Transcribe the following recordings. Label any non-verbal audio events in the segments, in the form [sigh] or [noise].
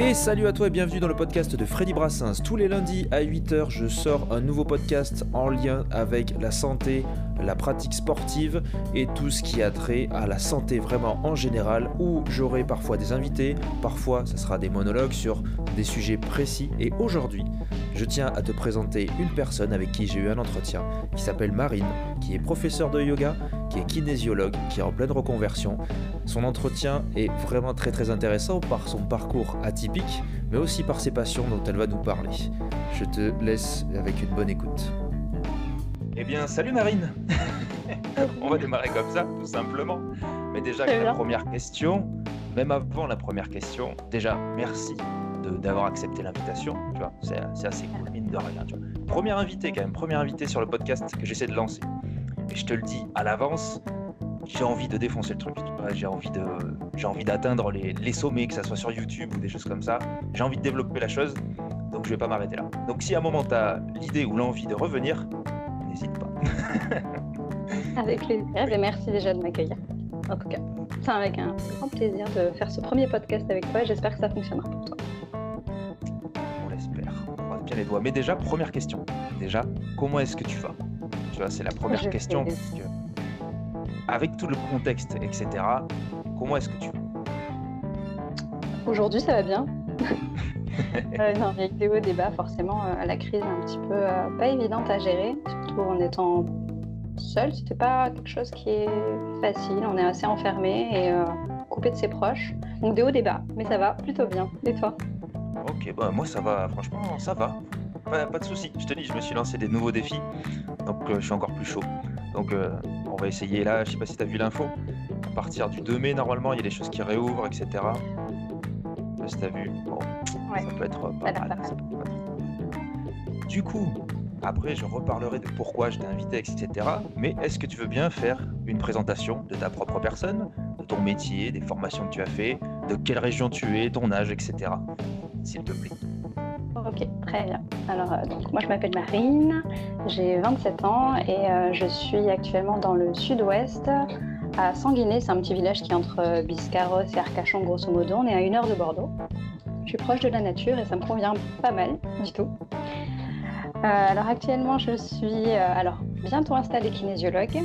Et salut à toi et bienvenue dans le podcast de Freddy Brassens. Tous les lundis à 8h, je sors un nouveau podcast en lien avec la santé, la pratique sportive et tout ce qui a trait à la santé vraiment en général où j'aurai parfois des invités, parfois ce sera des monologues sur des sujets précis et aujourd'hui, je tiens à te présenter une personne avec qui j'ai eu un entretien qui s'appelle Marine, qui est professeure de yoga, qui est kinésiologue, qui est en pleine reconversion. Son entretien est vraiment très très intéressant par son parcours atypique, mais aussi par ses passions dont elle va nous parler. Je te laisse avec une bonne écoute. Eh bien, salut Marine [laughs] On va démarrer comme ça, tout simplement. Mais déjà, la première question, même avant la première question, déjà, merci d'avoir accepté l'invitation. Tu vois, c'est assez cool, mine de rien. Premier invité, quand même, premier invité sur le podcast que j'essaie de lancer. Et je te le dis à l'avance, j'ai envie de défoncer le truc. J'ai envie j'ai envie d'atteindre les, les, sommets, que ça soit sur YouTube ou des choses comme ça. J'ai envie de développer la chose, donc je vais pas m'arrêter là. Donc si à un moment tu as l'idée ou l'envie de revenir, n'hésite pas. [laughs] avec plaisir. Et merci déjà de m'accueillir. En tout cas, c'est avec un grand plaisir de faire ce premier podcast avec toi. J'espère que ça fonctionnera pour toi. Bien les doigts. Mais déjà, première question. Déjà, comment est-ce que tu vas? Tu vois, c'est la première question. avec tout le contexte, etc., comment est-ce que tu vas? Aujourd'hui, ça va bien. [laughs] euh, non, avec des hauts débats, forcément, euh, la crise est un petit peu euh, pas évidente à gérer, surtout en étant seul. C'était pas quelque chose qui est facile. On est assez enfermé et coupé de ses proches. Donc des hauts débats, mais ça va plutôt bien. Et toi? Ok, bah moi ça va, franchement, ça va. Pas, pas de souci. Je te dis, je me suis lancé des nouveaux défis, donc je suis encore plus chaud. Donc on va essayer là. Je sais pas si tu as vu l'info. À partir du 2 mai, normalement, il y a des choses qui réouvrent, etc. Je sais si tu as vu. Bon, ça peut être pas mal. Du coup, après, je reparlerai de pourquoi je t'ai invité, etc. Mais est-ce que tu veux bien faire une présentation de ta propre personne, de ton métier, des formations que tu as fait, de quelle région tu es, ton âge, etc. Ok, très bien. Alors, euh, donc, moi, je m'appelle Marine, j'ai 27 ans et euh, je suis actuellement dans le sud-ouest, à Sanguinet. C'est un petit village qui est entre euh, Biscarros et Arcachon, grosso modo. On est à une heure de Bordeaux. Je suis proche de la nature et ça me convient pas mal du tout. Alors actuellement, je suis alors bientôt installée kinésiologue,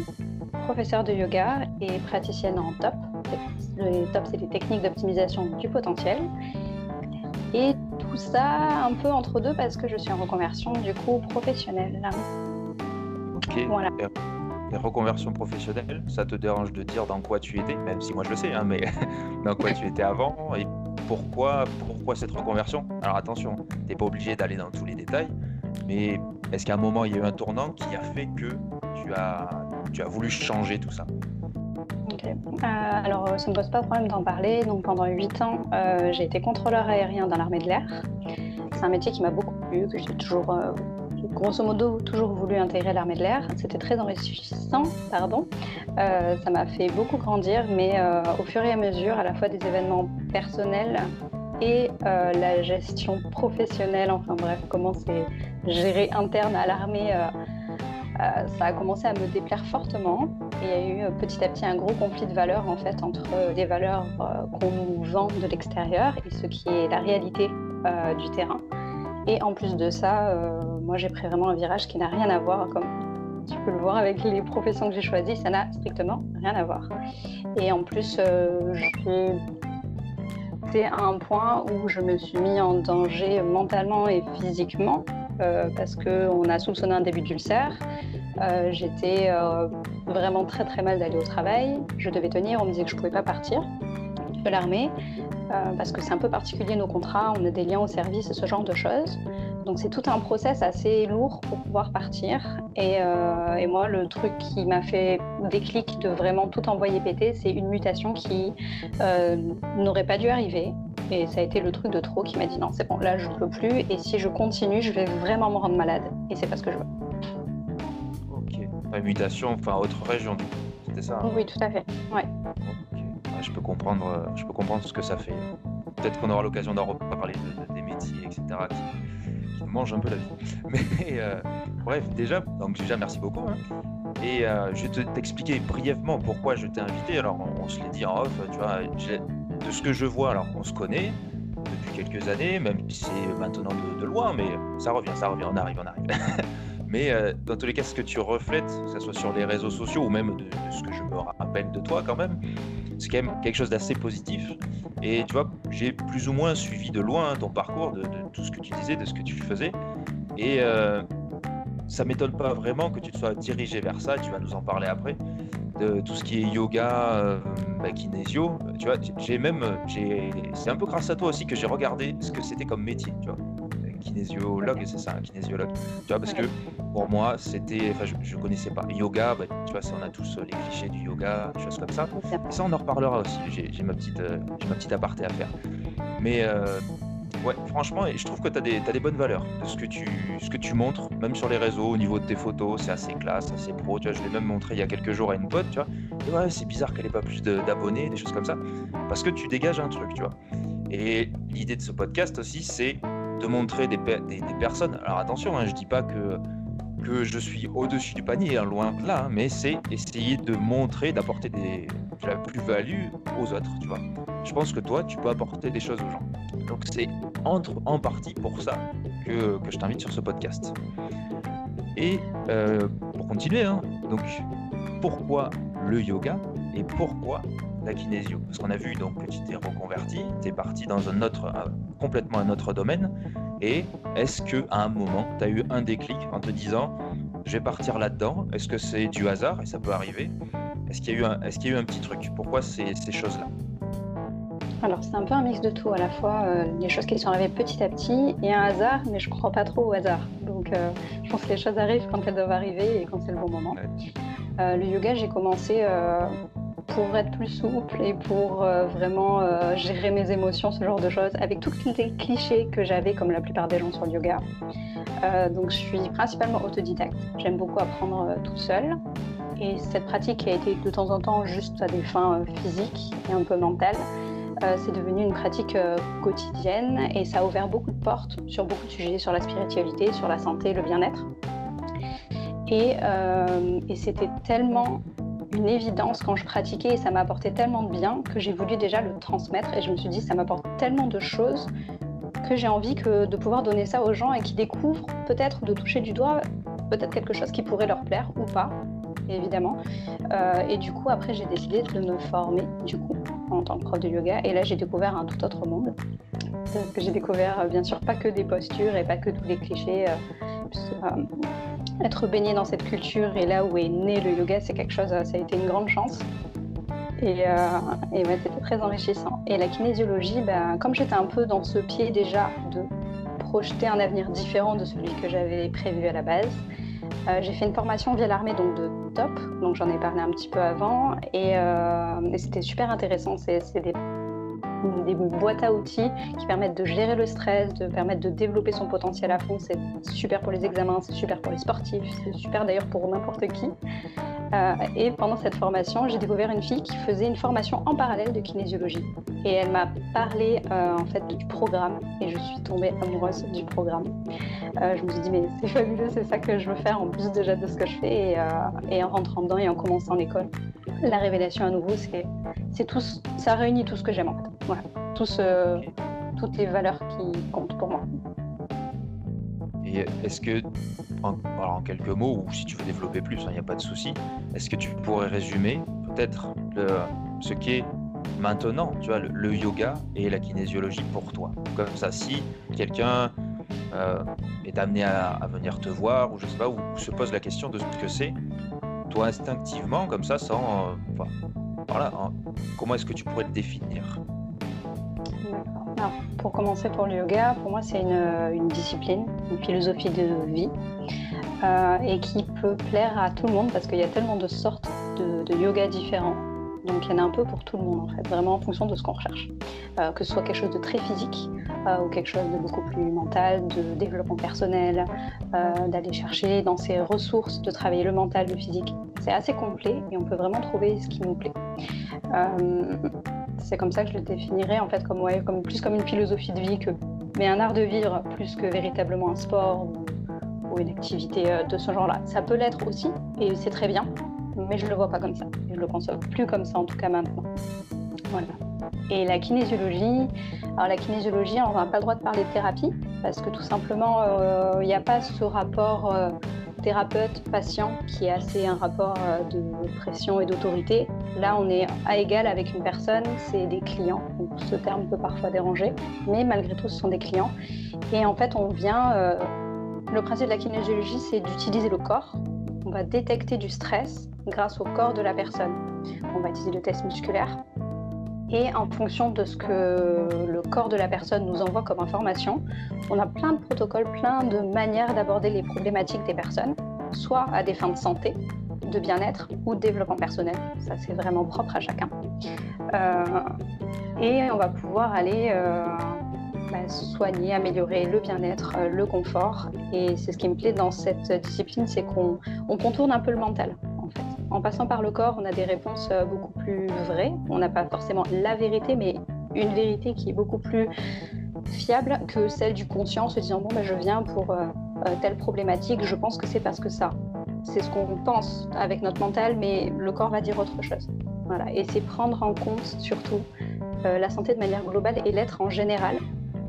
professeure de yoga et praticienne en TOP. Le TOP, c'est les techniques d'optimisation du potentiel. Et tout ça un peu entre deux parce que je suis en reconversion du coup professionnelle. Ok. Voilà. Et reconversion professionnelle, ça te dérange de dire dans quoi tu étais, même si moi je le sais, hein, mais [laughs] dans quoi tu étais avant et pourquoi, pourquoi cette reconversion? Alors attention, tu n'es pas obligé d'aller dans tous les détails, mais est-ce qu'à un moment, il y a eu un tournant qui a fait que tu as, tu as voulu changer tout ça? Euh, alors, ça ne me pose pas de problème d'en parler. Donc, pendant 8 ans, euh, j'ai été contrôleur aérien dans l'armée de l'air. C'est un métier qui m'a beaucoup plu, que j'ai toujours, euh, grosso modo, toujours voulu intégrer l'armée de l'air. C'était très enrichissant, pardon. ça m'a fait beaucoup grandir, mais au fur et à mesure, à la fois des événements personnels et la gestion professionnelle, enfin bref, comment c'est géré interne à l'armée, euh, euh, ça a commencé à me déplaire fortement. Et il y a eu euh, petit à petit un gros conflit de valeurs en fait entre des valeurs qu'on nous vend de l'extérieur et ce qui est la réalité du terrain. Et en plus de ça, moi j'ai pris vraiment un virage qui n'a rien à voir, comme tu peux le voir avec les professions que j'ai choisies, ça n'a strictement rien à voir. Et en plus, j'ai à un point où je me suis mis en danger mentalement et physiquement euh, parce qu'on a soupçonné un début d'ulcère. Euh, j'étais euh, vraiment très très mal d'aller au travail. Je devais tenir, on me disait que je ne pouvais pas partir de l'armée parce que c'est un peu particulier nos contrats, on a des liens au service et ce genre de choses. Donc c'est tout un process assez lourd pour pouvoir partir. Et, et moi, le truc qui m'a fait déclic de vraiment tout envoyer péter, c'est une mutation qui n'aurait pas dû arriver. Et ça a été le truc de trop qui m'a dit non, c'est bon, là je ne peux plus. Et si je continue, je vais vraiment me rendre malade. Et c'est pas ce que je veux. Ok. mutation, enfin autre région, du coup. C'était ça hein Oui, tout à fait. Ouais. je peux comprendre, euh, je peux comprendre ce que ça fait. Peut-être qu'on aura l'occasion d'en reparler des métiers, etc. Qui, qui, mangent un peu la vie. [laughs] Mais euh, bref, déjà, donc déjà merci beaucoup. Hein. Et euh, je vais t'expliquer brièvement pourquoi je t'ai invité. Alors, on, se l'est dit en off, tu vois, de ce que je vois, alors on se connaît depuis quelques années, même si c'est maintenant de, loin, mais ça revient, ça revient, on arrive, on arrive. [laughs] mais euh, dans tous les cas, ce que tu reflètes, que ce soit sur les réseaux sociaux ou même de, ce que je me rappelle de toi quand même, c'est quand même quelque chose d'assez positif. Et tu vois, j'ai plus ou moins suivi de loin ton parcours, de, tout ce que tu disais, de ce que tu faisais. Et euh, ça m'étonne pas vraiment que tu te sois dirigé vers ça, tu vas nous en parler après, de tout ce qui est yoga, euh, bah, kinésio. Tu vois, j'ai même, c'est un peu grâce à toi aussi que j'ai regardé ce que c'était comme métier, tu vois. Kinésiologue, c'est ça, un kinésiologue. Tu vois, parce que pour moi, c'était, enfin, je, ne connaissais pas. Yoga, bah, tu vois, on a tous les clichés du yoga, des choses comme ça. ça, on en reparlera aussi. J'ai ma petite, euh, j'ai ma petite aparté à faire. Mais euh, Ouais, franchement, je trouve que tu as des, des bonnes valeurs de ce que, tu, ce que tu montres, même sur les réseaux, au niveau de tes photos, c'est assez classe, assez pro. Tu vois, je l'ai même montré il y a quelques jours à une pote, tu vois. Et ouais, c'est bizarre qu'elle ait pas plus d'abonnés, des choses comme ça, parce que tu dégages un truc, tu vois. Et l'idée de ce podcast aussi, c'est montrer des, personnes. Alors attention, hein, je dis pas que que je suis au-dessus du panier, hein, loin de là, hein, mais c'est essayer de montrer, d'apporter de la plus-value aux autres, tu vois. Je pense que toi, tu peux apporter des choses aux gens. Donc c'est entre en partie pour ça que, que je t'invite sur ce podcast. Et euh, pour continuer, donc pourquoi le yoga et pourquoi la kinésio Parce qu'on a vu donc que tu t'es reconverti, tu es parti dans un autre, complètement un autre domaine. Et est-ce que à un moment, tu as eu un déclic en te disant je vais partir là-dedans? Est-ce que c'est du hasard? Et ça peut arriver. Est-ce qu'il y, a eu un, est-ce qu'il y a eu un petit truc? Pourquoi ces, ces choses-là? Alors c'est un peu un mix de tout, à la fois euh, des choses qui sont arrivées petit à petit et un hasard, mais je ne crois pas trop au hasard. Donc euh, je pense que les choses arrivent quand elles doivent arriver et quand c'est le bon moment. Euh, le yoga, j'ai commencé pour être plus souple et pour vraiment gérer mes émotions, ce genre de choses, avec tous les clichés que j'avais comme la plupart des gens sur le yoga. donc je suis principalement autodidacte. J'aime beaucoup apprendre toute seule. Et cette pratique a été de temps en temps juste à des fins physiques et un peu mentales. Euh, c'est devenu une pratique euh, quotidienne et ça a ouvert beaucoup de portes sur beaucoup de sujets, sur la spiritualité, sur la santé, le bien-être. Euh, et c'était tellement une évidence quand je pratiquais et ça m'a apporté tellement de bien que j'ai voulu déjà le transmettre et je me suis dit ça m'apporte tellement de choses que j'ai envie que, de pouvoir donner ça aux gens et qui découvrent peut-être de toucher du doigt peut-être quelque chose qui pourrait leur plaire ou pas évidemment. Euh, et du coup, après, j'ai décidé de me former, du coup, en tant que prof de yoga. Et là, j'ai découvert un tout autre monde. que j'ai découvert, euh, bien sûr, pas que des postures et pas que tous les clichés. Euh, être baigné dans cette culture et là où est né le yoga, c'est quelque chose, ça a été une grande chance. Et, ouais, c'était très enrichissant. Et la kinésiologie, ben, comme j'étais un peu dans ce pied déjà de projeter un avenir différent de celui que j'avais prévu à la base, euh, j'ai fait une formation via l'armée donc de top, donc j'en ai parlé un petit peu avant et, euh, c'était super intéressant. C'est des, boîtes à outils qui permettent de gérer le stress, de permettre de développer son potentiel à fond. C'est super pour les examens, c'est super pour les sportifs, c'est super d'ailleurs pour n'importe qui. Euh, et pendant cette formation, j'ai découvert une fille qui faisait une formation en parallèle de kinésiologie. Et elle m'a parlé euh, en fait du programme et je suis tombée amoureuse du programme. Euh, je me suis dit mais c'est fabuleux, c'est ça que je veux faire en plus déjà de ce que je fais et, en rentrant dedans et en commençant l'école. La révélation à nouveau, c'est tout, ça réunit tout ce que j'aime en fait. Voilà, toutes les valeurs qui comptent pour moi. Et est-ce que, en, quelques mots, ou si tu veux développer plus, il hein, n'y a pas de souci, est-ce que tu pourrais résumer peut-être ce qu'est maintenant, tu vois, le, yoga et la kinésiologie pour toi? Comme ça, si quelqu'un euh, est amené à, venir te voir, ou je sais pas, ou, se pose la question de ce que c'est, toi instinctivement, comme ça, sans. Euh, voilà, hein, comment est-ce que tu pourrais te définir? Pour commencer pour le yoga, pour moi c'est une, discipline, une philosophie de vie euh, et qui peut plaire à tout le monde parce qu'il y a tellement de sortes de, yoga différents. Donc il y en a un peu pour tout le monde en fait, vraiment en fonction de ce qu'on recherche. Euh, que ce soit quelque chose de très physique euh, ou quelque chose de beaucoup plus mental, de développement personnel, d'aller chercher dans ses ressources, de travailler le mental, le physique. C'est assez complet et on peut vraiment trouver ce qui nous plaît. C'est comme ça que je le définirais en fait, comme, ouais, comme, plus comme une philosophie de vie que, mais un art de vivre plus que véritablement un sport ou, une activité euh, de ce genre-là. Ça peut l'être aussi et c'est très bien, mais je le vois pas comme ça. Je le conçois plus comme ça en tout cas maintenant. Voilà. Et la kinésiologie, alors la kinésiologie, on n'a pas le droit de parler de thérapie parce que tout simplement, euh, il n'y a pas ce rapport euh, thérapeute-patient qui est assez un rapport euh, de pression et d'autorité. Là, on est à égal avec une personne, c'est des clients. Ce terme peut parfois déranger, mais malgré tout, ce sont des clients. Et en fait, on vient. le principe de la kinésiologie, c'est d'utiliser le corps. On va détecter du stress grâce au corps de la personne. On va utiliser le test musculaire et en fonction de ce que le corps de la personne nous envoie comme information, on a plein de protocoles, plein de manières d'aborder les problématiques des personnes, soit à des fins de santé, de bien-être ou de développement personnel. Ça, c'est vraiment propre à chacun. Euh, et on va pouvoir aller euh, bah, soigner, améliorer le bien-être, euh, le confort. Et c'est ce qui me plaît dans cette discipline, c'est qu'on contourne un peu le mental. En passant par le corps, on a des réponses beaucoup plus vraies. On n'a pas forcément la vérité, mais une vérité qui est beaucoup plus fiable que celle du conscient, se disant bon ben je viens pour euh, euh, telle problématique, je pense que c'est parce que ça. C'est ce qu'on pense avec notre mental, mais le corps va dire autre chose. Voilà. Et c'est prendre en compte surtout la santé de manière globale et l'être en général,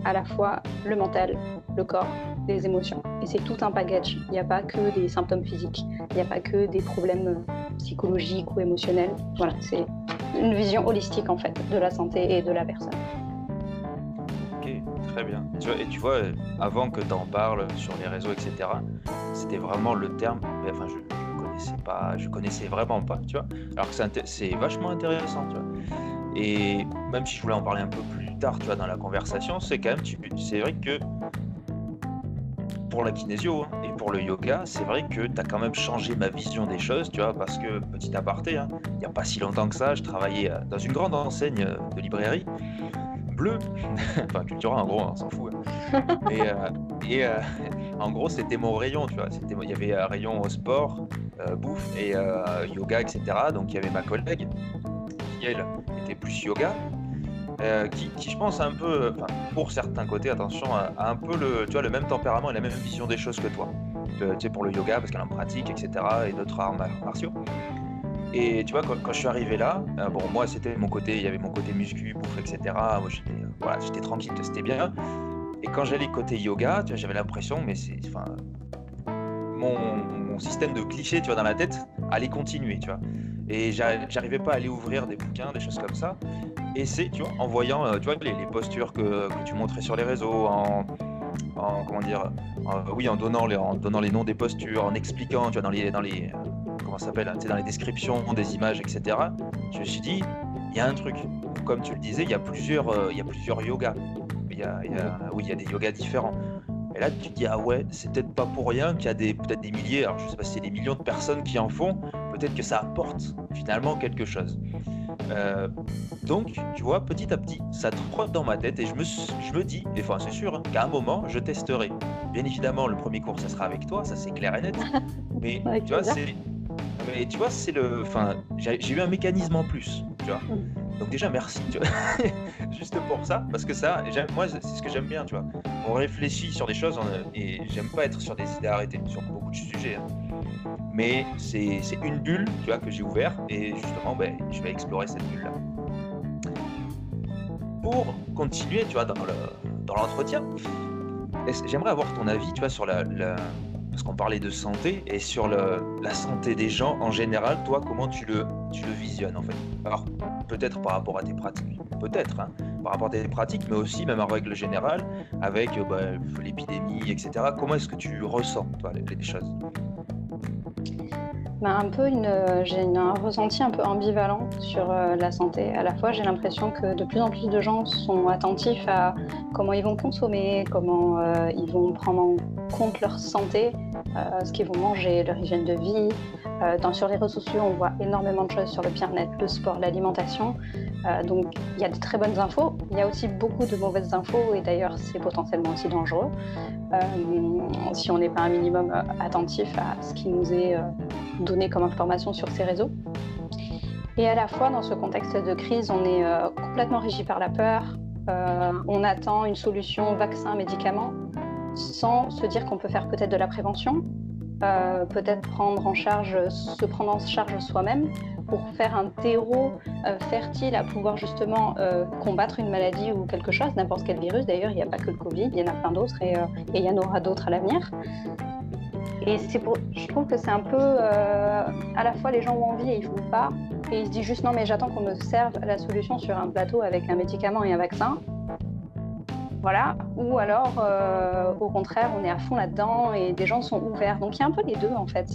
à la fois le mental, le corps, les émotions. Et c'est tout un package. Il n'y a pas que des symptômes physiques, il n'y a pas que des problèmes psychologique ou émotionnel. Voilà, c'est une vision holistique en fait de la santé et de la personne. Ok, très bien. Et tu vois, avant que tu en parles sur les réseaux, etc., c'était vraiment le terme. Enfin, je, je connaissais pas, je connaissais vraiment pas, tu vois. Alors que c'est vachement intéressant, tu. Et même si je voulais en parler un peu plus tard, tu vois, dans la conversation, c'est quand même, c'est vrai que pour la kinésio hein, et pour le yoga, c'est vrai que tu as quand même changé ma vision des choses, tu vois, parce que, petit aparté, hein, il n'y a pas si longtemps que ça, je travaillais euh, dans une grande enseigne euh, de librairie, bleue, [laughs] enfin, Cultura, en gros, on s'en fout. Hein. [laughs] et, euh, en gros, c'était mon rayon, tu vois, il y avait un rayon au sport, bouffe et yoga, etc. Donc, il y avait ma collègue, qui, elle, était plus yoga, euh, qui, je pense, a un peu, pour certains côtés, attention, a, un peu le, tu vois, le même tempérament et la même vision des choses que toi. Tu sais, pour le yoga, parce qu'elle en pratique, etc., et d'autres arts martiaux. Et tu vois, quand, je suis arrivé là, euh, bon, moi, c'était mon côté, il y avait mon côté muscu, bouffe, etc. Moi, j'étais, voilà, j'étais tranquille, c'était bien. Et quand j'allais côté yoga, tu vois, j'avais l'impression, mais c'est, enfin, mon, système de clichés, tu vois, dans la tête, allait continuer, tu vois. Et j'arrivais pas à aller ouvrir des bouquins, des choses comme ça. Et c'est, tu vois, en voyant, euh, tu vois, les, postures que, tu montrais sur les réseaux, en, comment dire, oui, en donnant, les, en donnant les noms des postures, en expliquant, tu vois, dans les, dans les, comment s'appelle, tu sais, dans les descriptions des images, etc. Je me suis dit, il y a un truc. Comme tu le disais, il y a plusieurs, euh, il y a plusieurs yogas. Il y a, oui, il y a des yogas différents. Et là, tu te dis, ah ouais, c'est peut-être pas pour rien qu'il y a des, peut-être des milliers, alors je sais pas si c'est des millions de personnes qui en font, peut-être que ça apporte finalement quelque chose. Euh, donc, tu vois, petit à petit, ça trotte dans ma tête et je me, je me dis, et enfin c'est sûr, hein, qu'à un moment, je testerai. Bien évidemment, le premier cours, ça sera avec toi, ça c'est clair et net. [laughs] Mais tu vois, c'est... Mais tu vois, c'est le... Enfin, j'ai eu un mécanisme en plus, tu vois. Mm. Donc déjà, merci, tu vois. [laughs] Juste pour ça, parce que ça, moi, c'est ce que j'aime bien, tu vois. On réfléchit sur des choses et j'aime pas être sur des idées arrêtées sur beaucoup de sujets. Hein mais c'est une bulle tu vois, que j'ai ouverte et justement ben, je vais explorer cette bulle là. Pour continuer tu vois, dans l'entretien, j'aimerais avoir ton avis tu vois, sur la, parce qu'on parlait de santé et sur la santé des gens en général, toi comment tu le, visionnes en fait? Alors peut-être par rapport à tes pratiques, peut-être hein, par rapport à tes pratiques, mais aussi même en règle générale avec bah, l'épidémie, etc. Comment est-ce que tu ressens les choses? Bah, un peu une, j'ai un ressenti un peu ambivalent sur euh, la santé. À la fois, j'ai l'impression que de plus en plus de gens sont attentifs à comment ils vont consommer, comment euh, ils vont prendre en compte leur santé, euh, ce qu'ils vont manger, leur hygiène de vie. dans, sur les réseaux sociaux, on voit énormément de choses sur le bien-être, le sport, l'alimentation. donc, il y a de très bonnes infos. Il y a aussi beaucoup de mauvaises infos et d'ailleurs, c'est potentiellement aussi dangereux si on n'est pas un minimum attentif à ce qui nous est donner comme information sur ces réseaux. Et à la fois, dans ce contexte de crise, on est euh, complètement régi par la peur. Euh, on attend une solution vaccin, médicament, sans se dire qu'on peut faire peut-être de la prévention, euh, peut-être prendre en charge, se prendre en charge soi-même, pour faire un terreau fertile à pouvoir justement combattre une maladie ou quelque chose, n'importe quel virus. D'ailleurs, il n'y a pas que le Covid, il y en a plein d'autres et, et il y en aura d'autres à l'avenir. Et pour, je trouve que c'est un peu, à la fois les gens ont envie et ils font pas, et ils se disent juste non mais j'attends qu'on me serve la solution sur un plateau avec un médicament et un vaccin. Voilà. Ou alors, euh, au contraire, on est à fond là-dedans et des gens sont ouverts. Donc il y a un peu les deux en fait.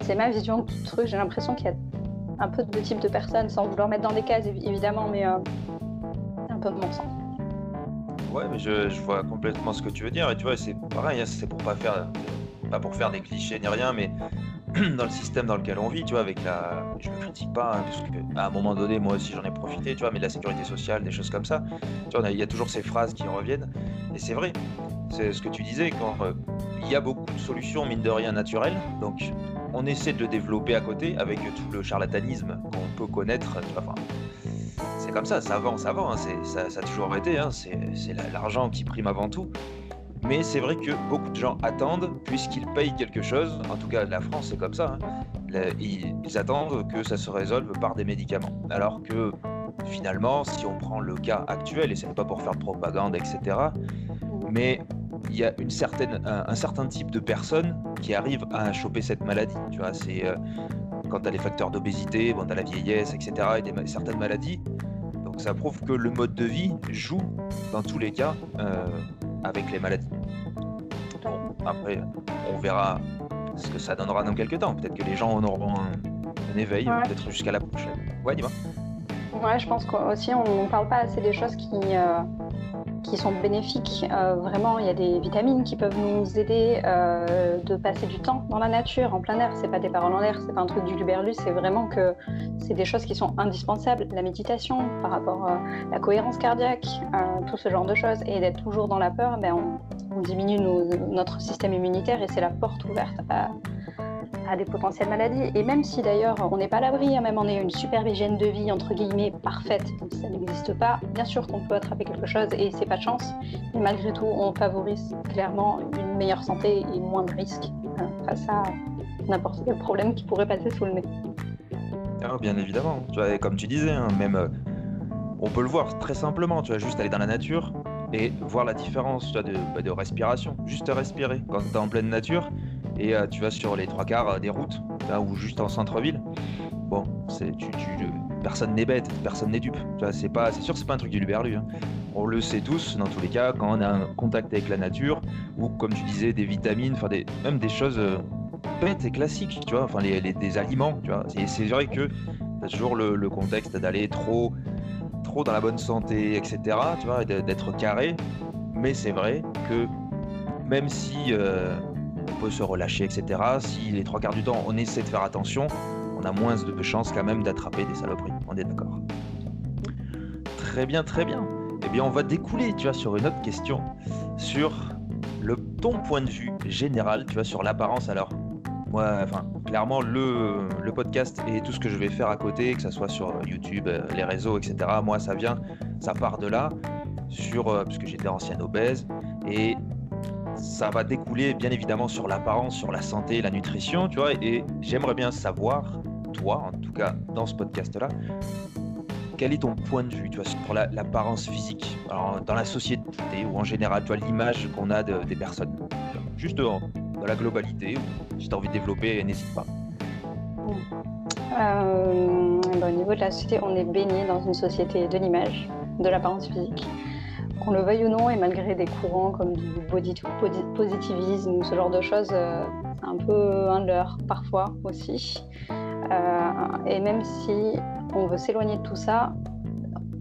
C'est ma vision tout truc. J'ai l'impression qu'il y a un peu de deux types de personnes, sans vouloir mettre dans des cases évidemment, mais euh, un peu de mon sens. Ouais, mais je, vois complètement ce que tu veux dire. Et tu vois, c'est pareil, hein, c'est pour pas pas pour faire des clichés ni rien, mais [clears throat] dans le système dans lequel on vit, tu vois, avec la. Je ne critique pas, hein, parce qu'à un moment donné, moi aussi j'en ai profité, tu vois, mais de la sécurité sociale, des choses comme ça. Tu vois, il y a toujours ces phrases qui reviennent, et c'est vrai. C'est ce que tu disais, quand euh, il y a beaucoup de solutions, mine de rien, naturelles, donc on essaie de le développer à côté avec tout le charlatanisme qu'on peut connaître. Enfin, c'est comme ça, ça avance, ça avance, hein, ça, ça, a toujours été, hein, c'est l'argent qui prime avant tout. Mais c'est vrai que beaucoup de gens attendent, puisqu'ils payent quelque chose, en tout cas la France c'est comme ça, hein. ils, attendent que ça se résolve par des médicaments. Alors que finalement, si on prend le cas actuel, et ce n'est pas pour faire de propagande, etc., mais il y a un, certain type de personnes qui arrivent à choper cette maladie. Tu vois, c'est euh, quand tu as les facteurs d'obésité, bon, tu as la vieillesse, etc., et certaines maladies. Donc ça prouve que le mode de vie joue dans tous les cas euh, avec les maladies. après, on verra ce que ça donnera dans quelques temps. Peut-être que les gens en auront un, éveil, peut-être jusqu'à la prochaine. Ouais, dis-moi. Ouais, je pense qu'aussi on ne parle pas assez des choses qui, euh, sont bénéfiques. Euh, vraiment, il y a des vitamines qui peuvent nous aider euh, de passer du temps dans la nature, en plein air. C'est pas des paroles en l'air, c'est pas un truc du luberlus, c'est vraiment que c'est des choses qui sont indispensables. La méditation par rapport à la cohérence cardiaque, euh, tout ce genre de choses. Et d'être toujours dans la peur, ben, on, diminue notre système immunitaire et c'est la porte ouverte à des potentielles maladies. Et même si d'ailleurs on n'est pas à l'abri, hein, même on est une super hygiène de vie entre guillemets parfaite, donc ça n'existe pas, bien sûr qu'on peut attraper quelque chose et c'est pas de chance, mais malgré tout on favorise clairement une meilleure santé et moins de risques hein, face à n'importe quel problème qui pourrait passer sous le nez. Ah, bien évidemment, tu vois, comme tu disais, hein, même euh, on peut le voir très simplement, tu vas juste aller dans la nature et voir la différence tu de, bah, de respiration, juste respirer. Quand tu es en pleine nature et euh, tu vas sur les trois quarts euh, des routes ou juste en centre-ville. Bon, c'est tu, personne n'est bête, personne n'est dupe. C'est pas, c'est sûr, c'est pas un truc du luberlu. Hein. On le sait tous, dans tous les cas, quand on a un contact avec la nature ou comme tu disais, des vitamines, enfin même des choses euh, bêtes et classiques, tu vois, enfin les, des aliments, tu vois. c'est vrai que tu as toujours le, contexte d'aller trop, trop dans la bonne santé, etc. Tu vois, d'être carré. Mais c'est vrai que même si on peut se relâcher, etc. Si les trois quarts du temps on essaie de faire attention, on a moins de chances quand même d'attraper des saloperies. On est d'accord. Très bien, très bien. Eh bien, on va découler, tu vois, sur une autre question, sur le ton point de vue général, tu vois, sur l'apparence. Alors, moi, enfin, clairement, le, podcast et tout ce que je vais faire à côté, que ce soit sur YouTube, euh, les réseaux, etc. Moi, ça vient, ça part de là, sur euh, parce que j'étais ancien obèse et ça va découler bien évidemment sur l'apparence, sur la santé, la nutrition, tu vois. Et j'aimerais bien savoir, toi, en tout cas dans ce podcast-là, quel est ton point de vue, tu vois, sur l'apparence physique, dans la société ou en général, tu vois, l'image qu'on a des personnes, juste dans, la globalité. Si tu as envie de développer, n'hésite pas. Euh, bah, au niveau de la société, on est baigné dans une société de l'image, de l'apparence physique qu'on le veuille ou non, et malgré des courants comme du body positivisme ou ce genre de choses, euh, c'est un peu un parfois aussi. Euh, et même si on veut s'éloigner de tout ça,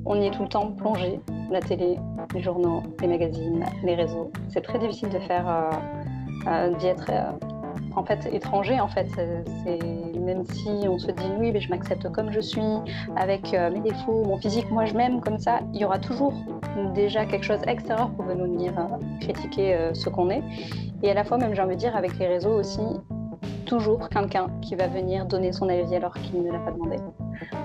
on y est tout le temps plongé. La télé, les journaux, les magazines, les réseaux. C'est très difficile de faire, euh, d'y être en fait étranger en fait. C'est même si on se dit oui, mais je m'accepte comme je suis, avec mes défauts, mon physique, moi je m'aime comme ça. Il y aura toujours déjà quelque chose extérieur pour venir euh, critiquer euh, ce qu'on est. Et à la fois même j'ai envie de dire avec les réseaux aussi, toujours quelqu'un qui va venir donner son avis alors qu'il ne l'a pas demandé.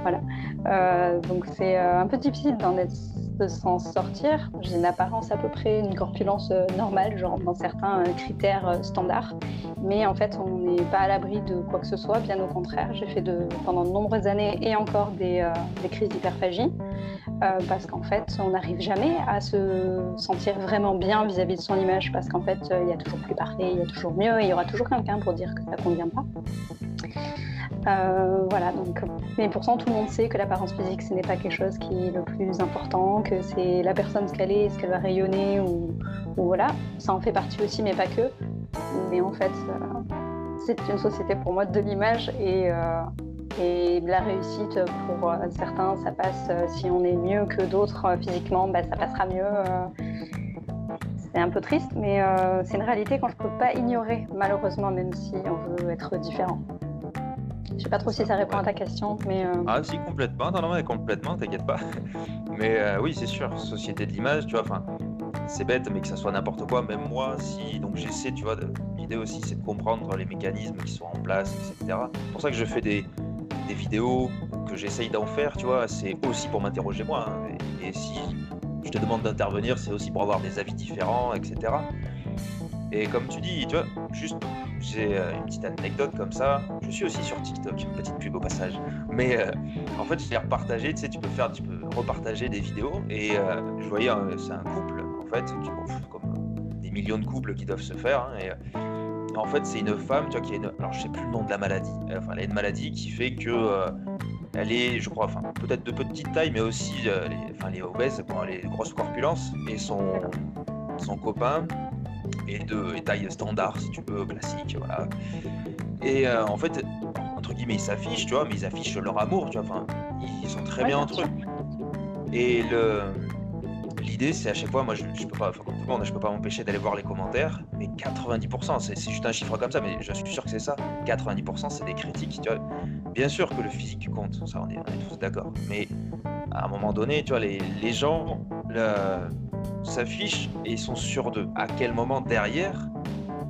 voilà. Euh, donc c'est un peu difficile de s'en sortir. J'ai une apparence à peu près, une corpulence normale, genre dans certains critères standards. Mais en fait, on n'est pas à l'abri de quoi que ce soit, bien au contraire. J'ai fait pendant de nombreuses années et encore des crises d'hyperphagie. Euh, parce qu'en fait, on n'arrive jamais à se sentir vraiment bien vis-à-vis de son image, parce qu'en fait, euh, il y a toujours plus parfait, il y a toujours mieux, il y aura toujours quelqu'un pour dire que ça convient pas. Euh, voilà, donc, mais pourtant, tout le monde sait que l'apparence physique, ce n'est pas quelque chose qui est le plus important, que c'est la personne ce qu'elle est, ce qu'elle va rayonner, ou, voilà, ça en fait partie aussi, mais pas que. Mais en fait, c'est une société pour moi de l'image, et et la réussite, pour euh, certains, ça passe, euh, si on est mieux que d'autres euh, physiquement, bah, ça passera mieux. C'est un peu triste, mais c'est une réalité qu'on ne peut pas ignorer, malheureusement, même si on veut être différent. Je sais pas trop si ça répond à ta question, mais... Ah si, complètement, non, non, mais complètement, t'inquiète pas. [laughs] Mais oui, c'est sûr, société de l'image, tu vois, enfin, c'est bête, mais que ça soit n'importe quoi, même moi, si, donc j'essaie, tu vois, l'idée aussi, c'est de comprendre les mécanismes qui sont en place, etc. C'est pour ça que je fais des, des vidéos que j'essaye d'en faire, tu vois, c'est aussi pour m'interroger moi. Hein. Et, si je te demande d'intervenir, c'est aussi pour avoir des avis différents, etc. Et comme tu dis, tu vois, juste, j'ai euh, une petite anecdote comme ça. Je suis aussi sur TikTok, une petite pub au passage. Mais euh, en fait, je l'ai repartagé, tu sais, tu peux faire, tu peux repartager des vidéos. Et euh, je voyais, c'est un couple, en fait, qui, comme des millions de couples qui doivent se faire. Hein, et, en fait, c'est une femme, tu vois, qui a une. Alors, je sais plus le nom de la maladie. Enfin, elle a une maladie qui fait que. Euh, elle est, je crois, enfin, peut-être de petite taille, mais aussi, euh, les, enfin, les obèses, bon, les grosses corpulences. Et son, son copain est de taille standard, si tu veux, classique, voilà. Et euh, en fait, entre guillemets, ils s'affichent, tu vois, mais ils affichent leur amour, tu vois, enfin, ils sont très bien entre eux. Et le l'idée, c'est à chaque fois, moi, je, je peux pas, peux pas m'empêcher d'aller voir les commentaires, mais 90%, c'est juste un chiffre comme ça, mais je suis sûr que c'est ça. 90%, c'est des critiques. Tu vois. Bien sûr que le physique compte, ça, on est, tous d'accord. Mais à un moment donné, tu vois, les, gens s'affichent et ils sont sûrs de à quel moment derrière.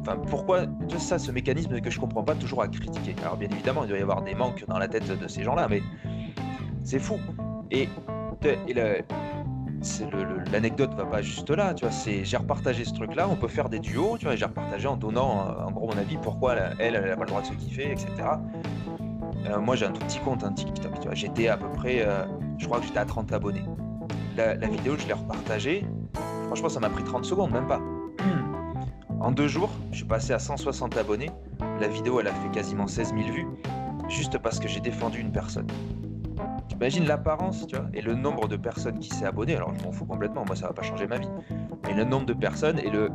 Enfin, pourquoi tout ça, ce mécanisme que je comprends pas toujours à critiquer. Alors, bien évidemment, il doit y avoir des manques dans la tête de ces gens-là, mais c'est fou. Et, et le, l'anecdote va pas juste là, tu vois. C'est j'ai repartagé ce truc-là, on peut faire des duos, tu vois. J'ai repartagé en donnant euh, en gros mon avis pourquoi elle, elle, a pas le droit de se kiffer, etc. Euh, moi j'ai un tout petit compte, un TikTok, tu vois. J'étais à peu près, euh, je crois que j'étais à 30 abonnés. La, vidéo, je l'ai repartagée. Franchement, ça m'a pris 30 secondes, même pas. En deux jours, je suis passé à 160 abonnés. La vidéo, elle a fait quasiment 16 000 vues, juste parce que j'ai défendu une personne. Imagine l'apparence, tu vois, et le nombre de personnes qui s'est abonné. Alors, je m'en fous complètement, moi, ça va pas changer ma vie. Mais le nombre de personnes et le,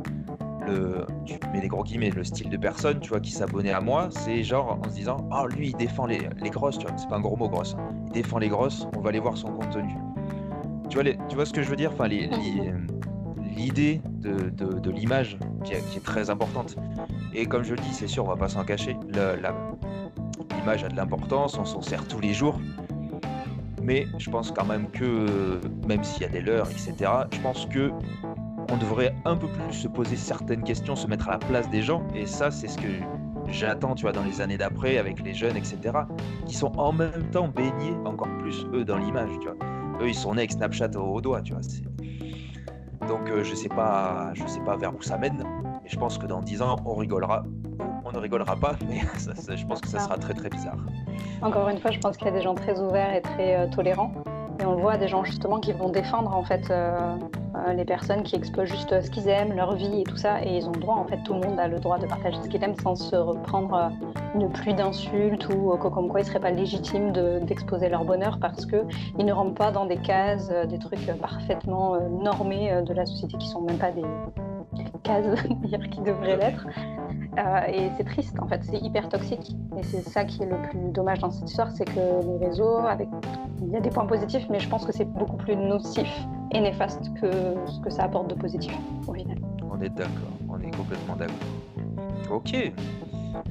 le, tu mets des gros guillemets, le style de personne, tu vois, qui s'abonnait à moi, c'est genre en se disant, oh, lui, il défend les, les grosses, tu vois, c'est pas un gros mot grosse, il défend les grosses, on va aller voir son contenu. Tu vois, les, tu vois ce que je veux dire? Enfin, l'idée de, de, de l'image qui, qui, est très importante. Et comme je le dis, c'est sûr, on va pas s'en cacher, l'image a de l'importance, on s'en sert tous les jours mais je pense quand même que, même s'il y a des leurs, etc., je pense que on devrait un peu plus se poser certaines questions, se mettre à la place des gens, et ça, c'est ce que j'attends, tu vois, dans les années d'après, avec les jeunes, etc., qui sont en même temps baignés encore plus, eux, dans l'image, tu vois. Eux, ils sont nés avec Snapchat au, doigt, tu vois. Donc, euh, je sais pas, je sais pas vers où ça mène, mais je pense que dans 10 ans, on rigolera. Ne rigolera pas, mais [laughs] je pense que ça sera très très bizarre. Encore une fois, je pense qu'il y a des gens très ouverts et très euh, tolérants. Et on voit des gens justement qui vont défendre en fait euh, euh, les personnes qui exposent juste ce qu'ils aiment, leur vie et tout ça. Et ils ont le droit, en fait, tout le monde a le droit de partager ce qu'il aime sans se reprendre une pluie d'insultes ou comme quoi il ne serait pas légitime d'exposer leur bonheur parce qu'ils ne rentrent pas dans des cases, des trucs parfaitement normés de la société qui sont même pas des cases [laughs] qui devraient l'être. Euh, et c'est triste, en fait, c'est hyper toxique. Et c'est ça qui est le plus dommage dans cette histoire, c'est que les réseaux, avec... il y a des points positifs, mais je pense que c'est beaucoup plus nocif et néfaste que ce que ça apporte de positif au final. On est d'accord, on est complètement d'accord. Ok.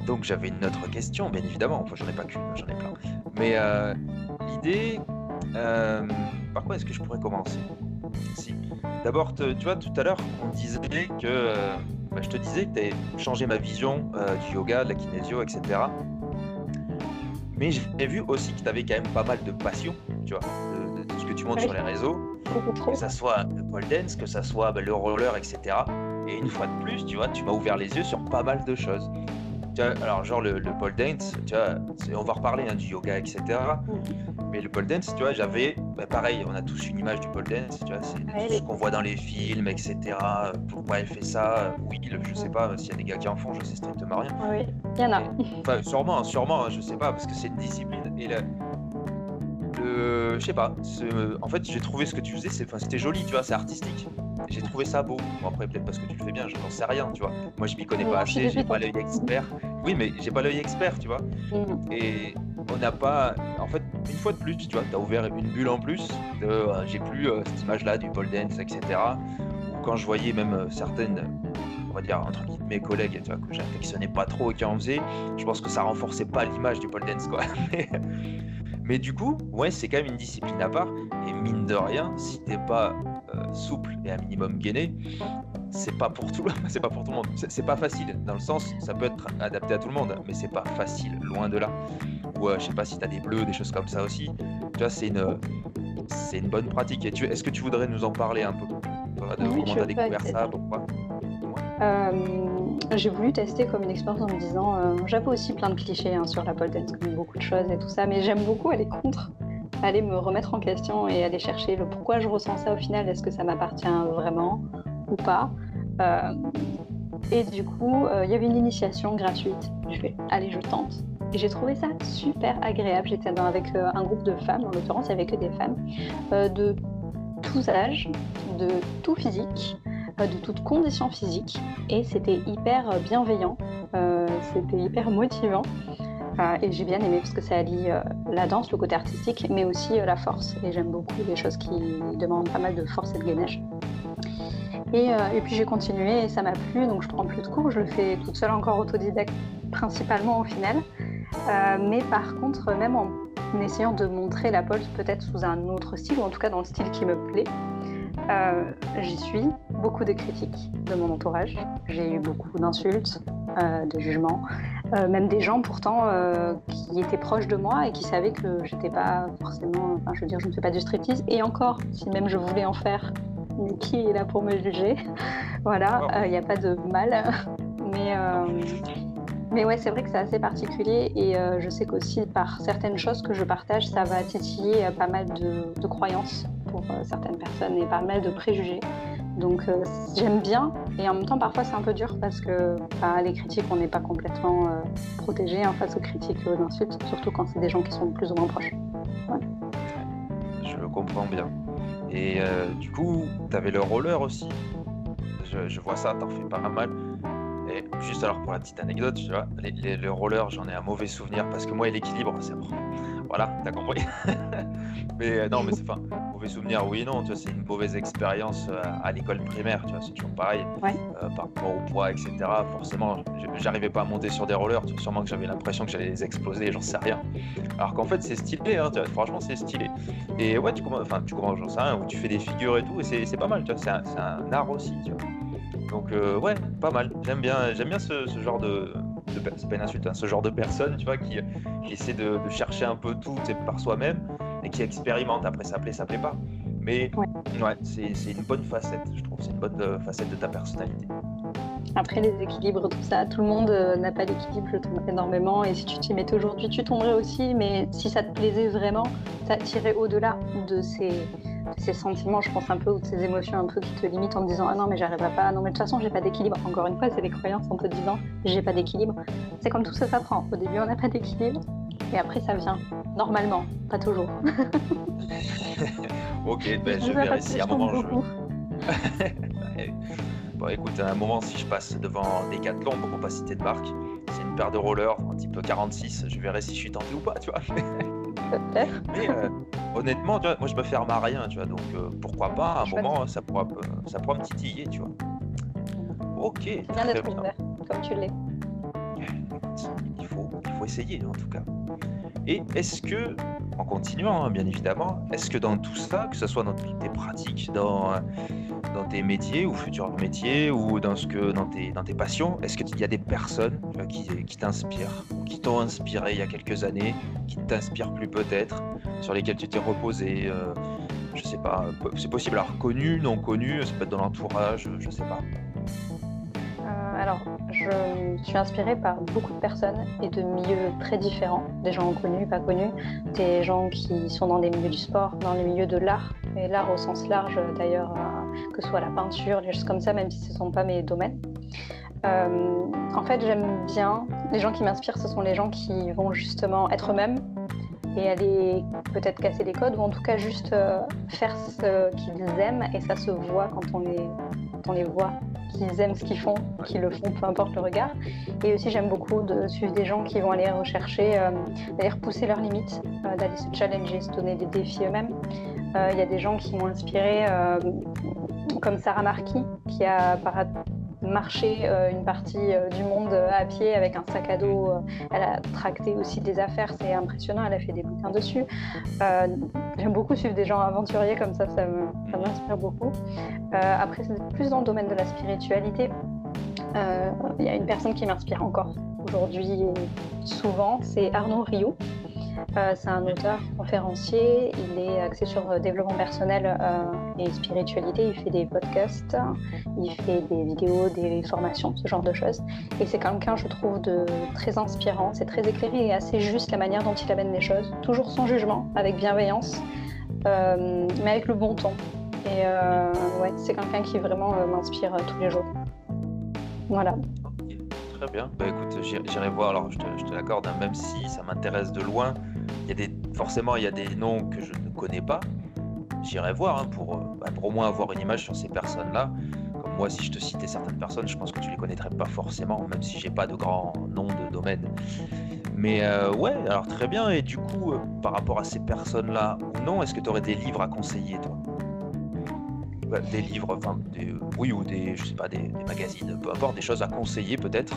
Donc j'avais une autre question, bien évidemment. Enfin, j'en ai pas qu'une, j'en ai plein. Mais euh, l'idée, euh, par quoi est-ce que je pourrais commencer? Si. D'abord, tu vois, tout à l'heure, on disait que bah, je te disais que tu changé ma vision euh, du yoga, de la kinésio, etc. mais j'ai vu aussi que tu avais quand même pas mal de passion, tu vois, de, de- de ce que tu montres Oui. sur les réseaux, que ça soit le pole dance, que ça soit bah, le roller, etc. Et une fois de plus, tu vois, tu m'as ouvert les yeux sur pas mal de choses. Tu vois, alors, genre le, le pole dance, tu vois, on va reparler hein, du yoga, etc. Mais le pole dance, tu vois, j'avais, bah, pareil, on a tous une image du pole dance, tu vois, c'est Ouais, ce qu'on voit dans les films, etc. Pourquoi elle fait ça Oui, le- je sais pas, s'il y a des gars qui en font, je sais strictement rien. Oui, il y en a. Enfin, sûrement, sûrement, hein, je sais pas, parce que c'est une discipline. Et là, le, je sais pas, ce- en fait, j'ai trouvé ce que tu faisais, c'était joli, tu vois, c'est artistique. J'ai trouvé ça beau. Bon, après, peut-être parce que tu le fais bien, je n'en sais rien, tu vois. Moi, je m'y connais pas assez, j'ai pas l'œil expert. Oui, mais j'ai pas l'œil expert, tu vois. Mm. Et on n'a pas. En fait, une fois de plus, tu vois, tu as ouvert une bulle en plus. de, euh, j'ai plus euh, cette image-là du pole dance, etc. Ou quand je voyais même euh, certaines, on va dire, entre guillemets, mes collègues, tu vois, que j'affectionnais pas trop et qui en faisaient, je pense que ça renforçait pas l'image du pole dance, quoi. [laughs] Mais, mais du coup, ouais, c'est quand même une discipline à part. Et mine de rien, si t'es pas euh, souple et un minimum gainé, c'est pas pour tout, [laughs] c'est pas pour tout le monde. C'est pas facile dans le sens, ça peut être adapté à tout le monde, mais c'est pas facile, loin de là. Ou euh, je sais pas si t'as des bleus, des choses comme ça aussi. Tu vois, c'est une, c'est une bonne pratique. Et tu, est-ce que tu voudrais nous en parler un peu? De Oui, comment t'as découvert ça, pourquoi? Euh, j'ai voulu tester comme une expérience en me disant, euh, j'avais aussi plein de clichés hein, sur la pole dance, comme beaucoup de choses et tout ça, mais j'aime beaucoup aller contre, aller me remettre en question et aller chercher le pourquoi je ressens ça au final, est-ce que ça m'appartient vraiment ou pas. Euh, et du coup, euh, il y avait une initiation gratuite. Je fais, allez, je tente. Et j'ai trouvé ça super agréable. J'étais avec un groupe de femmes, en l'occurrence, que des femmes, de tous âges, de tout physique, de toutes conditions physiques. Et c'était hyper bienveillant, euh, c'était hyper motivant. Euh, et j'ai bien aimé parce que ça allie euh, la danse, le côté artistique, mais aussi la force. Et j'aime beaucoup les choses qui demandent pas mal de force et de gainage. Et, puis j'ai continué et ça m'a plu, donc je prends plus de cours, je le fais toute seule encore autodidacte principalement au final. Mais par contre, même en essayant de montrer la pole peut-être sous un autre style, ou en tout cas dans le style qui me plaît, euh, j'y suis beaucoup de critiques de mon entourage. J'ai eu beaucoup d'insultes, euh, de jugements, euh, même des gens pourtant qui étaient proches de moi et qui savaient que j'étais pas forcément, enfin je veux dire, je ne fais pas du striptease. Et encore, si même je voulais en faire, mais qui est là pour me juger [laughs] Voilà, il n'y a pas de mal. [laughs] Mais, mais ouais, c'est vrai que c'est assez particulier et euh, je sais qu'aussi par certaines choses que je partage, ça va titiller pas mal de, de croyances pour euh, certaines personnes et pas mal de préjugés. Donc euh, j'aime bien et en même temps parfois c'est un peu dur parce que bah, les critiques on n'est pas complètement euh, protégé hein, face aux critiques et aux insultes, surtout quand c'est des gens qui sont plus ou moins proches. Je le comprends bien. Et du coup, t'avais le roller aussi. Je, je vois ça, t'en fais pas mal. Et juste alors pour la petite anecdote, tu vois, le roller, j'en ai un mauvais souvenir parce que moi, l'équilibre, c'est bon. Voilà, t'as compris. [laughs] mais euh, non, mais c'est enfin, mauvais souvenir, oui et non, tu vois, c'est une mauvaise expérience euh, à l'école primaire, tu vois, c'est toujours pareil. Ouais. Euh, par rapport au poids, etc. Forcément, j'arrivais pas à monter sur des rollers, tu vois, sûrement que j'avais l'impression que j'allais les exploser, j'en sais rien. Alors qu'en fait, c'est stylé, hein, tu vois, franchement, c'est stylé. Et ouais, tu commences, enfin, tu commences, j'en sais rien, où tu fais des figures et tout, et c'est pas mal, tu vois, c'est un, art aussi, tu vois. Donc euh, ouais, pas mal. J'aime bien, j'aime bien ce, ce genre de, de c'est pas une insulte, hein, ce genre de personne, tu vois, qui, qui essaie de, de chercher un peu tout par soi-même et qui expérimente. Après, ça plaît, ça plaît pas. Mais Ouais. ouais, c'est une bonne facette, je trouve. C'est une bonne euh, facette de ta personnalité. Après les équilibres, tout ça, tout le monde euh, n'a pas d'équilibre, je trouve énormément. Et si tu t'y mettais aujourd'hui, tu tomberais aussi. Mais si ça te plaisait vraiment, ça tirait au-delà de ces, ces sentiments, je pense un peu, ou de ces émotions un peu qui te limitent en te disant Ah non, mais j'arriverai pas, non, mais de toute façon, j'ai pas d'équilibre. Encore une fois, c'est des croyances en te disant J'ai pas d'équilibre. C'est comme tout ça s'apprend. Au début, on n'a pas d'équilibre. Et après, ça vient. Normalement, pas toujours. [laughs] ok, ben, je verrai si à un moment je. [laughs] Bon, écoute, à un moment, si je passe devant Decathlon, pour ne pas citer de marque, c'est une paire de rollers, un type 46, je verrai si je suis tenté ou pas, tu vois. [laughs] Mais euh, honnêtement, tu vois, moi je me ferme à rien, tu vois, donc euh, pourquoi pas, à un moment, ça pourra, euh, ça pourra me titiller, tu vois. Ok, d'être ouvert, comme tu l'es. Il faut, il faut essayer en tout cas. Et est-ce que, en continuant, hein, bien évidemment, est-ce que dans tout ça, que ce soit dans tes pratiques, dans, dans tes métiers ou futurs métiers, ou dans, ce que, dans, tes, passions, est-ce qu'il y a des personnes qui, qui t'inspirent, qui t'ont inspiré il y a quelques années, qui ne t'inspirent plus peut-être, sur lesquelles tu t'es reposé euh, Je sais pas, c'est possible alors connu, non connu, ça peut être dans l'entourage, je sais pas. Je suis inspirée par beaucoup de personnes et de milieux très différents, des gens connus, pas connus, des gens qui sont dans des milieux du sport, dans les milieux de l'art, et l'art au sens large d'ailleurs, euh, que ce soit la peinture, des choses comme ça, même si ce ne sont pas mes domaines. Euh, en fait, j'aime bien, les gens qui m'inspirent, ce sont les gens qui vont justement être eux-mêmes et aller peut-être casser les codes, ou en tout cas juste euh, faire ce qu'ils aiment, et ça se voit quand on les voit qu'ils aiment ce qu'ils font, qu'ils le font, peu importe le regard. Et aussi, j'aime beaucoup de suivre des gens qui vont aller rechercher, euh, d'aller repousser leurs limites, euh, d'aller se challenger, se donner des défis eux-mêmes. Euh, il y a des gens qui m'ont inspiré, comme Sarah Marquis, qui a euh, une partie du monde à pied avec un sac à dos. elle a tracté aussi des affaires, c'est impressionnant, elle a fait des bouquins dessus. J'aime beaucoup suivre des gens aventuriers comme ça, ça m'inspire beaucoup. après, c'est plus dans le domaine de la spiritualité. Il y a une personne qui m'inspire encore aujourd'hui souvent, c'est Arnaud Rioux. Euh, c'est un auteur conférencier, il est axé sur le développement personnel euh, et spiritualité, il fait des podcasts, il fait des vidéos, des formations, ce genre de choses. Et c'est quelqu'un, je trouve, de très inspirant, c'est très éclairé et assez juste la manière dont il amène les choses, toujours sans jugement, avec bienveillance, euh, mais avec le bon ton. Et ouais, c'est quelqu'un qui vraiment m'inspire tous les jours. Voilà très bien. Bah écoute, j'irai voir. Alors, je te, l'accorde, hein, même si ça m'intéresse de loin, y a des, forcément, il y a des noms que je ne connais pas. J'irai voir hein, pour, euh, bah, pour au moins avoir une image sur ces personnes-là. Moi, si je te citais certaines personnes, je pense que tu les connaîtrais pas forcément, même si j'ai pas de grands noms de domaine. Mais euh, ouais, alors très bien. Et du coup, euh, par rapport à ces personnes-là ou non, est-ce que tu aurais des livres à conseiller, toi? Des livres, enfin, des, oui, ou des, je sais pas, des, magazines, peu importe, des choses à conseiller peut-être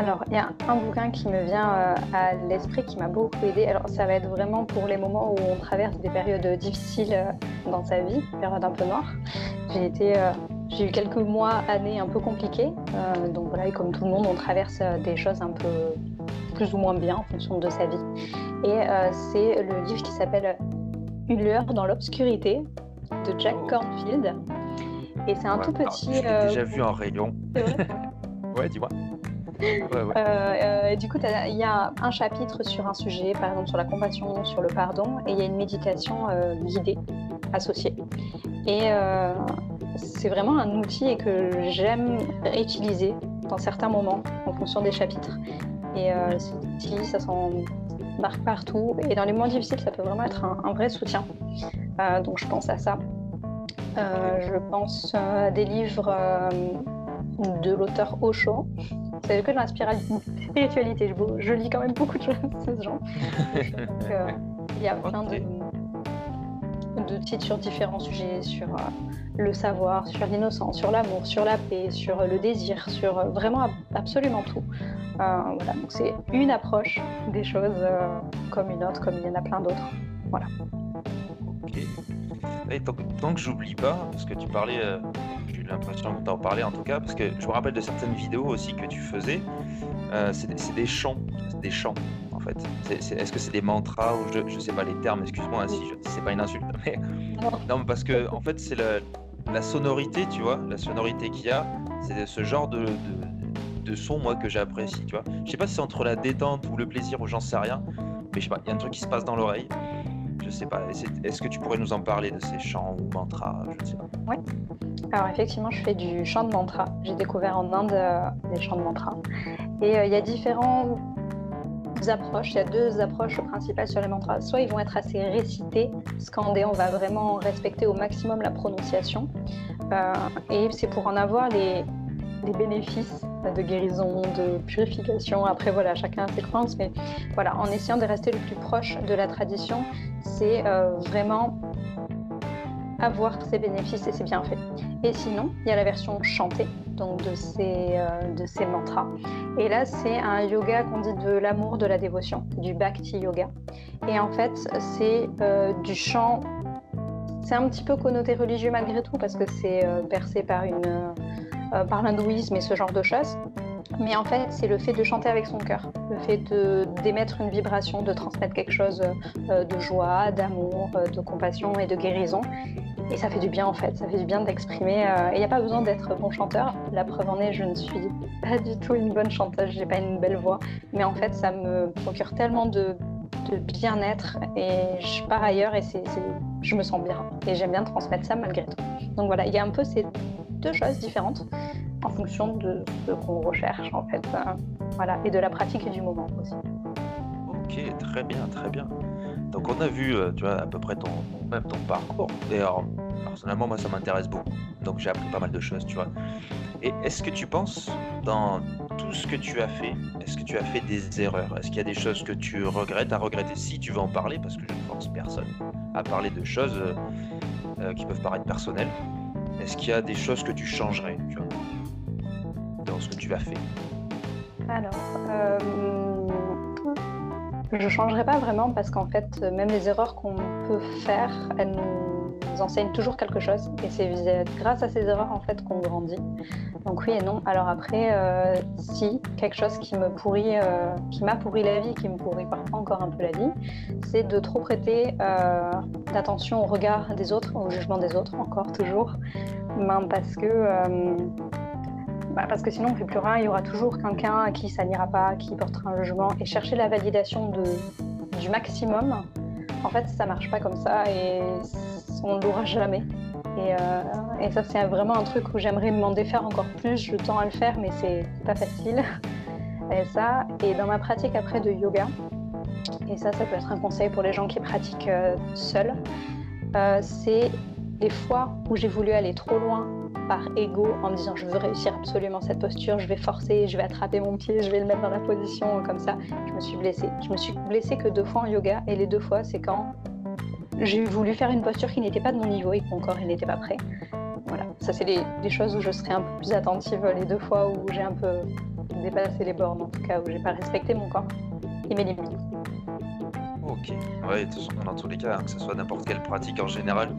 alors, il y a un bouquin qui me vient euh, à l'esprit qui m'a beaucoup aidé. Alors, ça va être vraiment pour les moments où on traverse des périodes difficiles euh, dans sa vie, périodes un peu noires. J'ai euh, j'ai eu quelques mois, années un peu compliquées. donc voilà, et comme tout le monde, on traverse des choses un peu plus ou moins bien en fonction de sa vie. Et c'est le livre qui s'appelle Une lueur dans l'obscurité de Jack oh. Cornfield. Et c'est un tout petit. J'ai euh, déjà vu en rayon. [laughs] ouais, dis-moi. Ouais, ouais. Euh, du coup, il y a un chapitre sur un sujet, par exemple sur la compassion, sur le pardon, et il y a une méditation euh, guidée associée. Et c'est vraiment un outil que j'aime utiliser dans certains moments en fonction des chapitres. Et cet outil, ça s'embarque partout. Et dans les moments difficiles, ça peut vraiment être un vrai soutien. Euh, donc je pense à ça. Euh, je pense à des livres euh, de l'auteur Osho. C'est que de la spiritualité. Je, lis quand même beaucoup de choses de ce genre. il y a plein de, titres sur différents sujets, sur le savoir, sur l'innocence, sur l'amour, sur la paix, sur le désir, sur vraiment absolument tout. voilà, c'est une approche des choses comme une autre, comme il y en a plein d'autres. Voilà. Et tant, que j'oublie pas, parce que tu parlais, euh, j'ai eu l'impression que tu en parlais en tout cas, parce que je me rappelle de certaines vidéos aussi que tu faisais, euh, c'est des chants, des chants en fait. Est-ce que c'est des mantras ou je, je sais pas les termes, excuse-moi si c'est pas une insulte, mais non [laughs] parce que en fait c'est la, sonorité, tu vois, la sonorité qu'il y a, c'est ce genre de, de, son moi que j'apprécie, tu vois. Je sais pas si c'est entre la détente ou le plaisir ou j'en sais rien, mais je sais pas, il y a un truc qui se passe dans l'oreille je sais pas. Est-ce que tu pourrais nous en parler de ces chants ou mantras. Oui. Alors effectivement, je fais du chant de mantra. J'ai découvert en Inde euh, des chants de mantra. Et euh, il y a différentes approches. Il y a deux approches principales sur les mantras. Soit ils vont être assez récités, scandés. On va vraiment respecter au maximum la prononciation. Euh, et c'est pour en avoir les, les bénéfices de guérison, de purification. Après, voilà, chacun a ses croyances, mais voilà, en essayant de rester le plus proche de la tradition, c'est euh, vraiment avoir ses bénéfices et ses bienfaits. Et sinon, il y a la version chantée donc de ces, de ces mantras. Et là, c'est un yoga qu'on dit de l'amour, de la dévotion, du Bhakti Yoga. Et en fait, c'est du chant c'est un petit peu connoté religieux malgré tout parce que c'est percé par, une, par l'hindouisme et ce genre de choses. Mais en fait, c'est le fait de chanter avec son cœur, le fait d'émettre une vibration, de transmettre quelque chose euh, de joie, d'amour, euh, de compassion et de guérison. Et ça fait du bien en fait, ça fait du bien d'exprimer. Euh, et il n'y a pas besoin d'être bon chanteur. La preuve en est, je ne suis pas du tout une bonne chanteuse, j'ai pas une belle voix. Mais en fait, ça me procure tellement de, bien-être et je pars ailleurs et c'est, je me sens bien. Et j'aime bien transmettre ça malgré tout. Donc voilà, il y a un peu ces deux choses différentes en fonction de ce qu'on recherche en fait. Euh, voilà, et de la pratique et du moment aussi. Ok, très bien, très bien. Donc on a vu, euh, tu vois, à peu près ton, même ton parcours. D'ailleurs, personnellement, moi, ça m'intéresse beaucoup. Donc j'ai appris pas mal de choses, tu vois. Et est-ce que tu penses, dans tout ce que tu as fait, est-ce que tu as fait des erreurs? Est-ce qu'il y a des choses que tu regrettes à regretter? Si tu veux en parler, parce que je ne force personne à parler de choses euh, qui peuvent paraître personnelles. Est-ce qu'il y a des choses que tu changerais vois ce que tu as fait Alors, euh, je ne changerai pas vraiment parce qu'en fait, même les erreurs qu'on peut faire, elles nous enseignent toujours quelque chose. Et c'est grâce à ces erreurs en fait qu'on grandit. Donc oui et non. Alors après, euh, si quelque chose qui me pourrit, euh, qui m'a pourri la vie, qui me pourrit parfois encore un peu la vie, c'est de trop prêter d'attention au regard des autres, au jugement des autres, encore toujours, ben, parce que bah, parce que sinon on fait plus rien, il y aura toujours quelqu'un à qui ça n'ira pas, qui portera un jugement. Et chercher la validation du maximum, en fait ça marche pas comme ça et on ne l'aura jamais. Et, euh, et, ça c'est vraiment un truc où j'aimerais m'en défaire encore plus, je tends à le faire mais c'est pas facile. [laughs] Et ça, et dans ma pratique après de yoga, et ça ça peut être un conseil pour les gens qui pratiquent euh, seuls, euh, c'est les fois où j'ai voulu aller trop loin par ego en me disant je veux réussir absolument cette posture, je vais forcer, je vais attraper mon pied, je vais le mettre dans la position comme ça. Je me suis blessée. Je me suis blessée que deux fois en yoga et les deux fois c'est quand j'ai voulu faire une posture qui n'était pas de mon niveau et que mon corps n'était pas prêt. Voilà, ça c'est des choses où je serai un peu plus attentive les deux fois où j'ai un peu dépassé les bornes, en tout cas où j'ai pas respecté mon corps et mes limites. Ok, ouais, dans tous les cas, hein, que ce soit n'importe quelle pratique en général,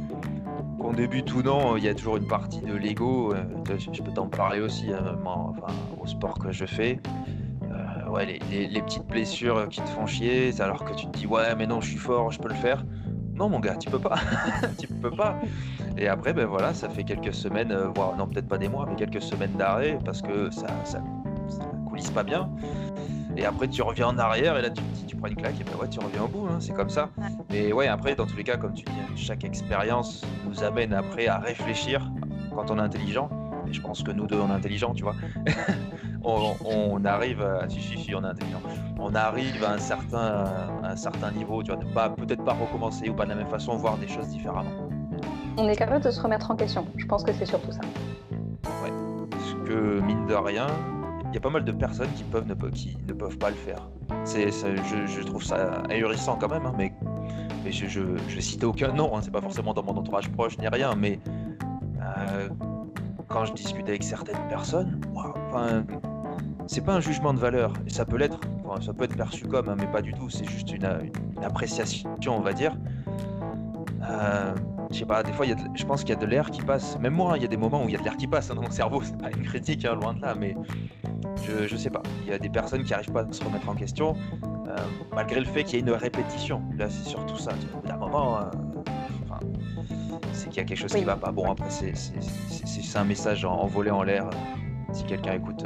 qu'on débute ou non, il y a toujours une partie de l'ego. Euh, je peux t'en parler aussi, hein, enfin, au sport que je fais. Euh, ouais, les, petites blessures qui te font chier, alors que tu te dis ouais, mais non, je suis fort, je peux le faire. Non, mon gars, tu peux pas. [laughs] tu peux pas. Et après, ben voilà, ça fait quelques semaines, euh, voire non, peut-être pas des mois, mais quelques semaines d'arrêt parce que ça, ça, ça coulisse pas bien. Et après, tu reviens en arrière et là, tu, tu prends une claque et ben ouais, tu reviens au bout. Hein, c'est comme ça. Mais ouais, après, dans tous les cas, comme tu dis, chaque expérience nous amène après à réfléchir quand on est intelligent. Et je pense que nous deux, on est intelligents, tu vois. [laughs] on, arrive à... Si, si, si, on est intelligent. On arrive à un certain, un certain niveau, tu vois, de pas peut-être pas recommencer ou pas de la même façon, voir des choses différemment. On est capable de se remettre en question. Je pense que c'est surtout ça. Ouais. Parce que, mine de rien, il y a pas mal de personnes qui peuvent ne, qui ne peuvent pas le faire. C'est, je, trouve ça ahurissant quand même, hein, mais, mais je, je, je, vais citer aucun nom, hein, c'est pas forcément dans mon entourage proche ni rien, mais euh, quand je discute avec certaines personnes, enfin, c'est pas un jugement de valeur, et ça peut l'être, ça peut être perçu comme, hein, mais pas du tout, c'est juste une, une, appréciation, on va dire. Euh, je sais pas, des fois, y a je pense qu'il y a de l'air qui passe. Même moi, il y a des moments où il y a de l'air qui passe dans mon cerveau. C'est pas une critique, loin de là, mais je, je sais pas. Il y a des personnes qui n'arrivent pas à se remettre en question, euh, malgré le fait qu'il y ait une répétition. Là, c'est surtout ça. D'un moment, euh, c'est qu'il y a quelque chose qui va pas. Bon, après, c'est un message envolé en l'air. Si quelqu'un écoute,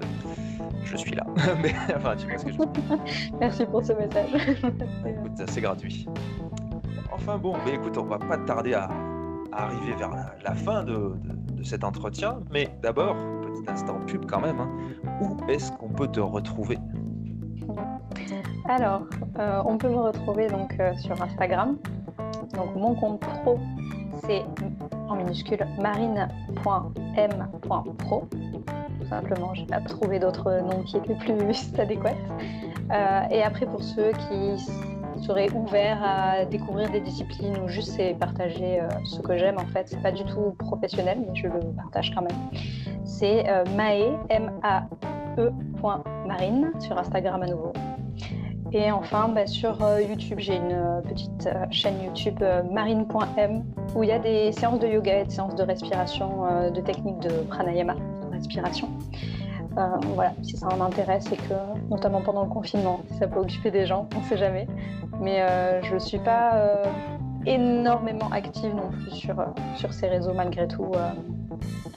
je suis là. [laughs] Mais enfin, tu vois ce que je veux dire. [laughs] Merci pour ce message. [laughs] écoute, c'est gratuit. Enfin bon, mais écoute, on va pas tarder à, arriver vers la, fin de, de, cet entretien. Mais d'abord, instant pub quand même. Hein. Où est-ce qu'on peut te retrouver? Alors, euh, on peut me retrouver donc euh, sur Instagram. Donc mon compte pro, c'est en minuscule marine.m.pro. Tout simplement, je n'ai pas trouvé d'autres noms qui étaient plus [laughs] adéquats. Euh, et après, pour ceux qui serait ouvert à découvrir des disciplines ou juste c'est partager euh, ce que j'aime en fait. C'est pas du tout professionnel, mais je le partage quand même. c'est euh, mae, M-A-E, marine, sur Instagram à nouveau. Et enfin, bah, sur euh, YouTube, j'ai une euh, petite chaîne YouTube marine.m où il y a des séances de yoga et des séances de respiration, de techniques de pranayama, de respiration. voilà, si ça en intéresse et que, notamment pendant le confinement, ça peut occuper des gens, on ne sait jamais. Mais je ne suis pas énormément active non plus sur, sur ces réseaux malgré tout.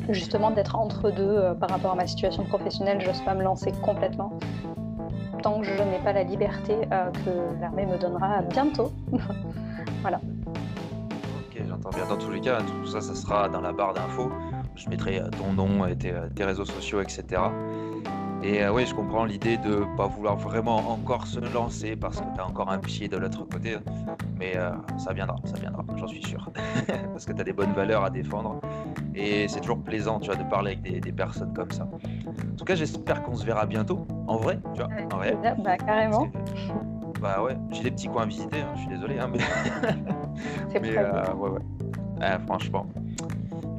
justement, d'être entre deux par rapport à ma situation professionnelle, je n'ose pas me lancer complètement tant que je n'ai pas la liberté euh, que l'armée me donnera bientôt. [laughs] voilà. Ok, j'entends bien. Dans tous les cas, tout ça, ça sera dans la barre d'infos. Je mettrai euh, ton nom, et tes, tes réseaux sociaux, etc. Et euh, oui, je comprends l'idée de pas vouloir vraiment encore se lancer parce que tu as encore un pied de l'autre côté. Mais euh, ça viendra, ça viendra, j'en suis sûr. [laughs] parce que tu as des bonnes valeurs à défendre. Et c'est toujours plaisant, tu vois, de parler avec des, personnes comme ça. En tout cas, j'espère qu'on se verra bientôt, en vrai, tu vois, en réel. Bah, carrément. bah ouais, j'ai des petits coins à visiter, hein, je suis désolé, hein, mais. [laughs] c'est mais euh, ouais, ouais. Ah, franchement,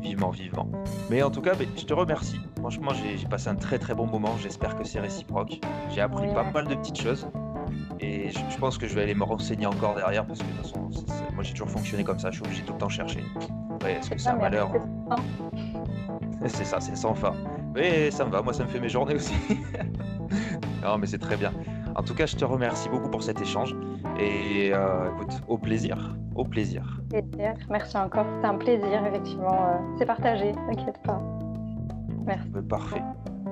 vivement, vivement. Mais en tout cas, je te remercie. Franchement, j'ai passé un très très bon moment. J'espère que c'est réciproque. J'ai appris pas mal de petites choses. Et je, pense que je vais aller me renseigner encore derrière parce que de toute façon, moi j'ai toujours fonctionné comme ça. Je suis obligé tout le temps chercher. est-ce que c'est un malheur [laughs] C'est ça, c'est sans fin. Mais ça me va, moi ça me fait mes journées aussi. [laughs] non, mais c'est très bien. En tout cas, je te remercie beaucoup pour cet échange et euh, écoute, au plaisir, au plaisir. Merci encore, c'est un plaisir effectivement, euh, c'est partagé, t'inquiète pas. Merci. Parfait.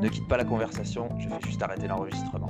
Ne quitte pas la conversation, je vais juste arrêter l'enregistrement.